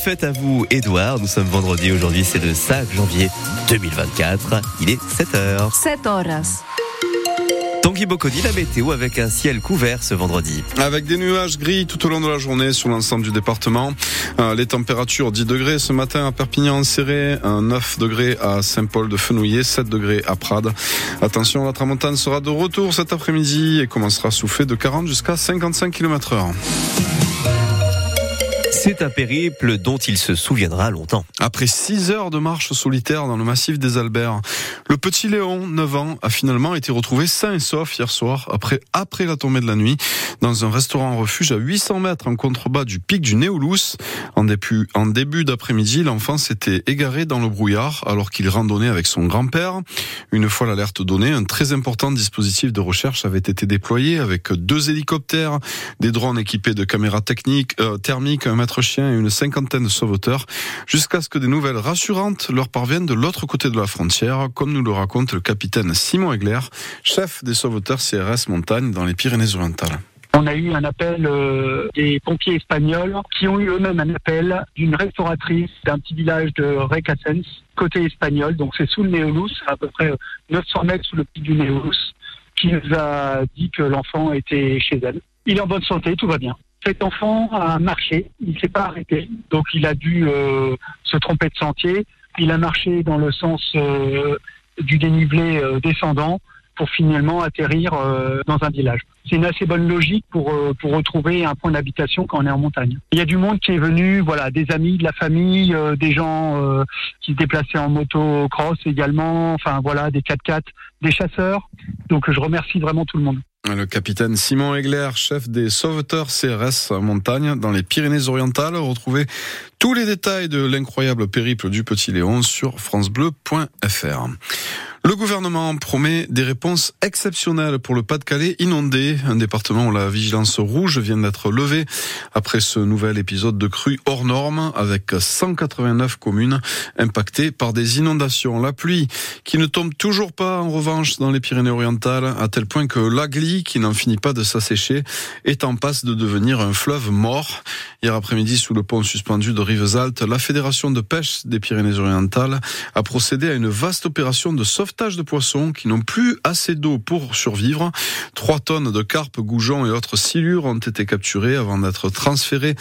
fête à vous, Edouard. Nous sommes vendredi aujourd'hui, c'est le 5 janvier 2024. Il est 7h. 7 horas. Tanguy Bocconi, la météo avec un ciel couvert ce vendredi. Avec des nuages gris tout au long de la journée sur l'ensemble du département. Euh, les températures 10 degrés ce matin à Perpignan serré, 9 degrés à Saint-Paul de Fenouillet, 7 degrés à Prades. Attention, la tramontane sera de retour cet après-midi et commencera à souffler de 40 jusqu'à 55 km heure. C'est un périple dont il se souviendra longtemps. Après six heures de marche solitaire dans le massif des Alberts, le petit Léon, 9 ans, a finalement été retrouvé sain et sauf hier soir, après, après la tombée de la nuit, dans un restaurant refuge à 800 mètres en contrebas du pic du Néolus. En début, en début d'après-midi, l'enfant s'était égaré dans le brouillard alors qu'il randonnait avec son grand-père. Une fois l'alerte donnée, un très important dispositif de recherche avait été déployé avec deux hélicoptères, des drones équipés de caméras techniques, euh, thermiques, mètre chien et une cinquantaine de sauveteurs, jusqu'à ce que des nouvelles rassurantes leur parviennent de l'autre côté de la frontière, comme nous le raconte le capitaine Simon Egler, chef des sauveteurs CRS Montagne dans les Pyrénées-Orientales. On a eu un appel euh, des pompiers espagnols qui ont eu eux-mêmes un appel d'une restauratrice d'un petit village de Recasens, côté espagnol. Donc c'est sous le Néolus, à peu près 900 mètres sous le pic du Néolus, qui nous a dit que l'enfant était chez elle. Il est en bonne santé, tout va bien. Cet enfant a marché, il s'est pas arrêté, donc il a dû euh, se tromper de sentier. Il a marché dans le sens euh, du dénivelé euh, descendant pour finalement atterrir euh, dans un village. C'est une assez bonne logique pour, euh, pour retrouver un point d'habitation quand on est en montagne. Il y a du monde qui est venu, voilà, des amis, de la famille, euh, des gens qui se déplaçaient en moto-cross également, enfin voilà, des 4x4, des chasseurs. Donc je remercie vraiment tout le monde. Le capitaine Simon Egler, chef des sauveteurs CRS montagne dans les Pyrénées-Orientales. Retrouvez tous les détails de l'incroyable périple du Petit Léon sur francebleu.fr. Le gouvernement promet des réponses exceptionnelles pour le Pas-de-Calais inondé, un département où la vigilance rouge vient d'être levée après ce nouvel épisode de crue hors norme avec 189 communes impactées par des inondations. La pluie qui ne tombe toujours pas en revanche dans les Pyrénées-Orientales à tel point que l'Agli, qui n'en finit pas de s'assécher, est en passe de devenir un fleuve mort. Hier après-midi, sous le pont suspendu de Rivesaltes, la Fédération de pêche des Pyrénées-Orientales a procédé à une vaste opération de sauvetage de poissons qui n'ont plus assez d'eau pour survivre. Trois tonnes de carpes, goujons et autres silures ont été capturées avant d'être transférées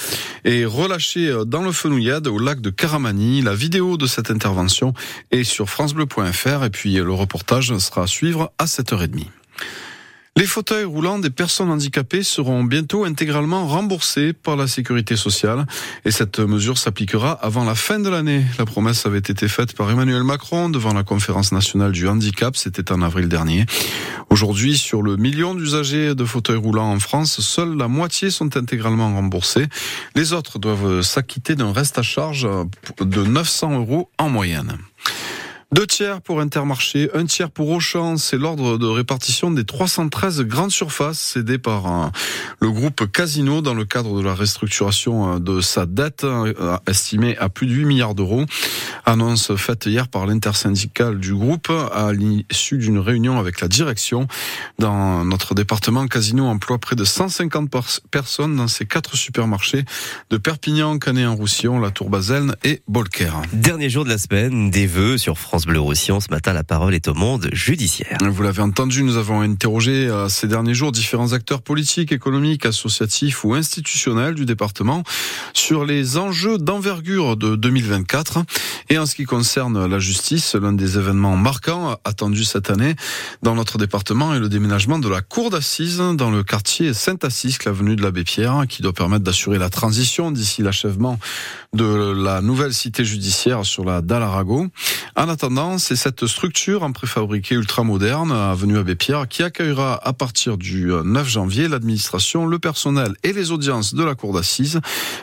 et relâchées dans le Fenouillade au lac de Caramani. La vidéo de cette intervention est sur francebleu.fr et puis le reportage sera à suivre à 7h30. Les fauteuils roulants des personnes handicapées seront bientôt intégralement remboursés par la sécurité sociale et cette mesure s'appliquera avant la fin de l'année. La promesse avait été faite par Emmanuel Macron devant la conférence nationale du handicap, c'était en avril dernier. Aujourd'hui, sur le million d'usagers de fauteuils roulants en France, seule la moitié sont intégralement remboursés. Les autres doivent s'acquitter d'un reste à charge de 900 euros en moyenne. Deux tiers pour Intermarché, un tiers pour Auchan. C'est l'ordre de répartition des 313 grandes surfaces cédées par un, le groupe Casino dans le cadre de la restructuration de sa dette estimée à plus de 8 milliards d'euros. Annonce faite hier par l'intersyndicale du groupe à l'issue d'une réunion avec la direction. Dans notre département, Casino emploie près de 150 personnes dans ses quatre supermarchés de Perpignan, Canet-en-Roussillon, La Tour Baselne et Bolker. Dernier jour de la semaine, des vœux sur France Bleu Roussillon. Ce matin, la parole est au monde judiciaire. Vous l'avez entendu, nous avons interrogé euh, ces derniers jours différents acteurs politiques, économiques, associatifs ou institutionnels du département sur les enjeux d'envergure de 2024. Et en ce qui concerne la justice, l'un des événements marquants attendus cette année dans notre département est le déménagement de la cour d'assises dans le quartier Saint-Assisque, l'avenue de l'abbé Pierre, qui doit permettre d'assurer la transition d'ici l'achèvement de la nouvelle cité judiciaire sur la dalle Arago. En attendant, c'est cette structure en préfabriqué ultramoderne, avenue Abbé Pierre, qui accueillera à partir du 9 janvier l'administration, le personnel et les audiences de la cour d'assises.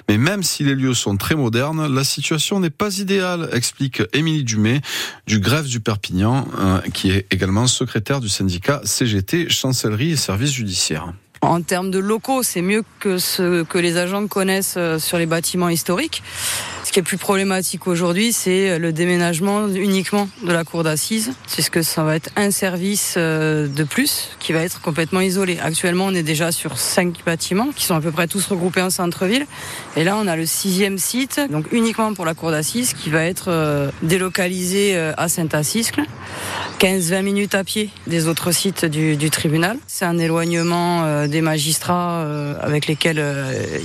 Mais même si les lieux sont très modernes, la situation n'est pas idéale, explique Émilie Dumay du Grève du Perpignan, qui est également secrétaire du syndicat CGT, chancellerie et services judiciaires. En termes de locaux, c'est mieux que ce que les agents connaissent sur les bâtiments historiques. Ce qui est plus problématique aujourd'hui, c'est le déménagement uniquement de la cour d'assises. C'est ce que ça va être un service euh, de plus qui va être complètement isolé. Actuellement, on est déjà sur cinq bâtiments qui sont à peu près tous regroupés en centre-ville. Et là, on a le sixième site, donc uniquement pour la cour d'assises, qui va être euh, délocalisé euh, à Saint-Assiscle. 15-20 minutes à pied des autres sites du, du tribunal. C'est un éloignement des magistrats avec lesquels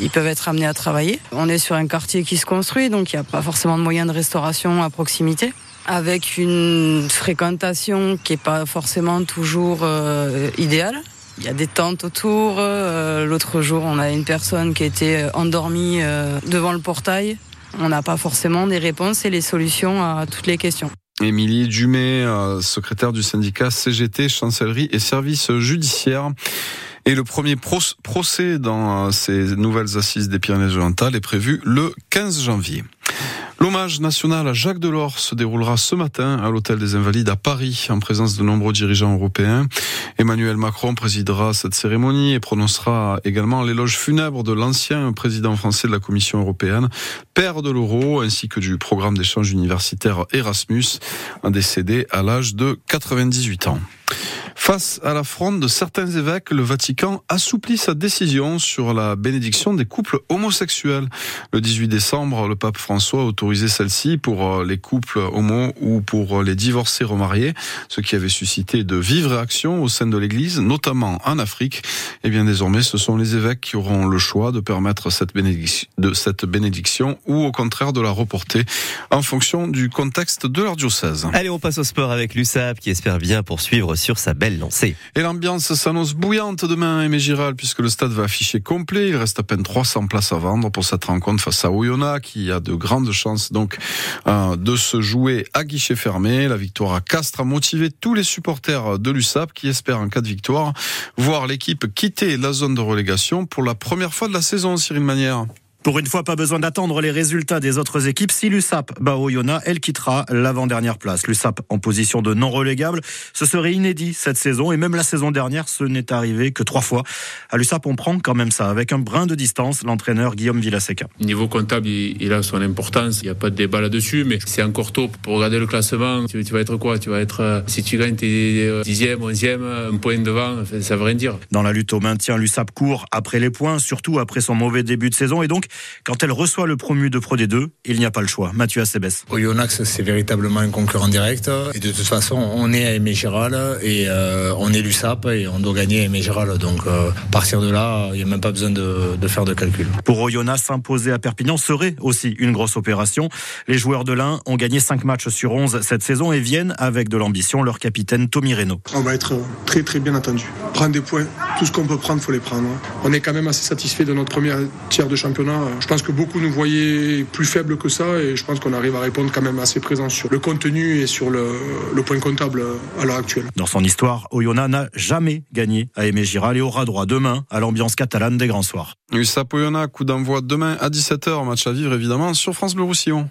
ils peuvent être amenés à travailler. On est sur un quartier qui se construit, donc il n'y a pas forcément de moyens de restauration à proximité avec une fréquentation qui n'est pas forcément toujours euh, idéale. Il y a des tentes autour. Euh, l'autre jour, on a une personne qui était endormie euh, devant le portail. On n'a pas forcément des réponses et les solutions à toutes les questions. Émilie Dumay, secrétaire du syndicat CGT, chancellerie et services judiciaires. Et le premier procès dans ces nouvelles assises des Pyrénées-Orientales est prévu le 15 janvier. L'hommage national à Jacques Delors se déroulera ce matin à l'Hôtel des Invalides à Paris en présence de nombreux dirigeants européens. Emmanuel Macron présidera cette cérémonie et prononcera également l'éloge funèbre de l'ancien président français de la Commission européenne, père de l'euro, ainsi que du programme d'échange universitaire Erasmus, décédé à l'âge de 98 ans. Face à la fronde de certains évêques, le Vatican assouplit sa décision sur la bénédiction des couples homosexuels. Le 18 décembre, le pape François a autorisé celle-ci pour euh, les couples homo ou pour les divorcés remariés, ce qui avait suscité de vives réactions au sein de l'Église, notamment en Afrique. Et bien désormais, ce sont les évêques qui auront le choix de permettre cette bénédiction, cette bénédiction ou au contraire de la reporter en fonction du contexte de leur diocèse. Allez, on passe au sport avec l'USAP qui espère bien poursuivre sur sa belle Et l'ambiance s'annonce bouillante demain à Giral puisque le stade va afficher complet. Il reste à peine 300 places à vendre pour cette rencontre face à Oyonnax qui a de grandes chances donc euh, de se jouer à guichet fermé. La victoire à Castres a motivé tous les supporters de l'USAP qui espèrent en cas de victoire voir l'équipe quitter la zone de relégation pour la première fois de la saison, Cyril Manière. Pour une fois, pas besoin d'attendre les résultats des autres équipes. Si l'USAP bat Oyonnax, elle quittera l'avant-dernière place. L'USAP en position de non relégable, ce serait inédit cette saison et même la saison dernière, ce n'est arrivé que trois fois. À l'USAP, on prend quand même ça avec un brin de distance. L'entraîneur Guillaume Villaseca. Niveau comptable, il a son importance. Il n'y a pas de débat là-dessus, mais c'est encore tôt pour regarder le classement. Tu, vas être quoi? Tu vas être euh, si tu gagnes tes euh, dixième, onzième, un point devant, ça veut rien dire. Dans la lutte au maintien, l'USAP court après les points, surtout après son mauvais début de saison et donc quand elle reçoit le promu de Pro D2, il n'y a pas le choix. Mathieu Acebes. Oyonnax, c'est véritablement un concurrent direct. Et de toute façon, on est à Aimé Giral et euh, on est l'USAP et on doit gagner à Aimé Giral. Donc, euh, à partir de là, il n'y a même pas besoin de, de faire de calcul. Pour Oyonnax, s'imposer à Perpignan serait aussi une grosse opération. Les joueurs de l'Ain ont gagné 5 matchs sur 11 cette saison et viennent avec de l'ambition leur capitaine Tommy Reynaud. On va être très très bien attendu. Prendre des points, tout ce qu'on peut prendre, il faut les prendre. On est quand même assez satisfait de notre première tiers de championnat. Je pense que beaucoup nous voyaient plus faibles que ça et je pense qu'on arrive à répondre quand même assez présent sur le contenu et sur le, point comptable à l'heure actuelle. Dans son histoire, Oyonnax n'a jamais gagné à Aimé Giral et aura droit demain à l'ambiance catalane des grands soirs. USAP Oyonnax, coup d'envoi demain à 17h, match à vivre évidemment sur France Bleu Roussillon.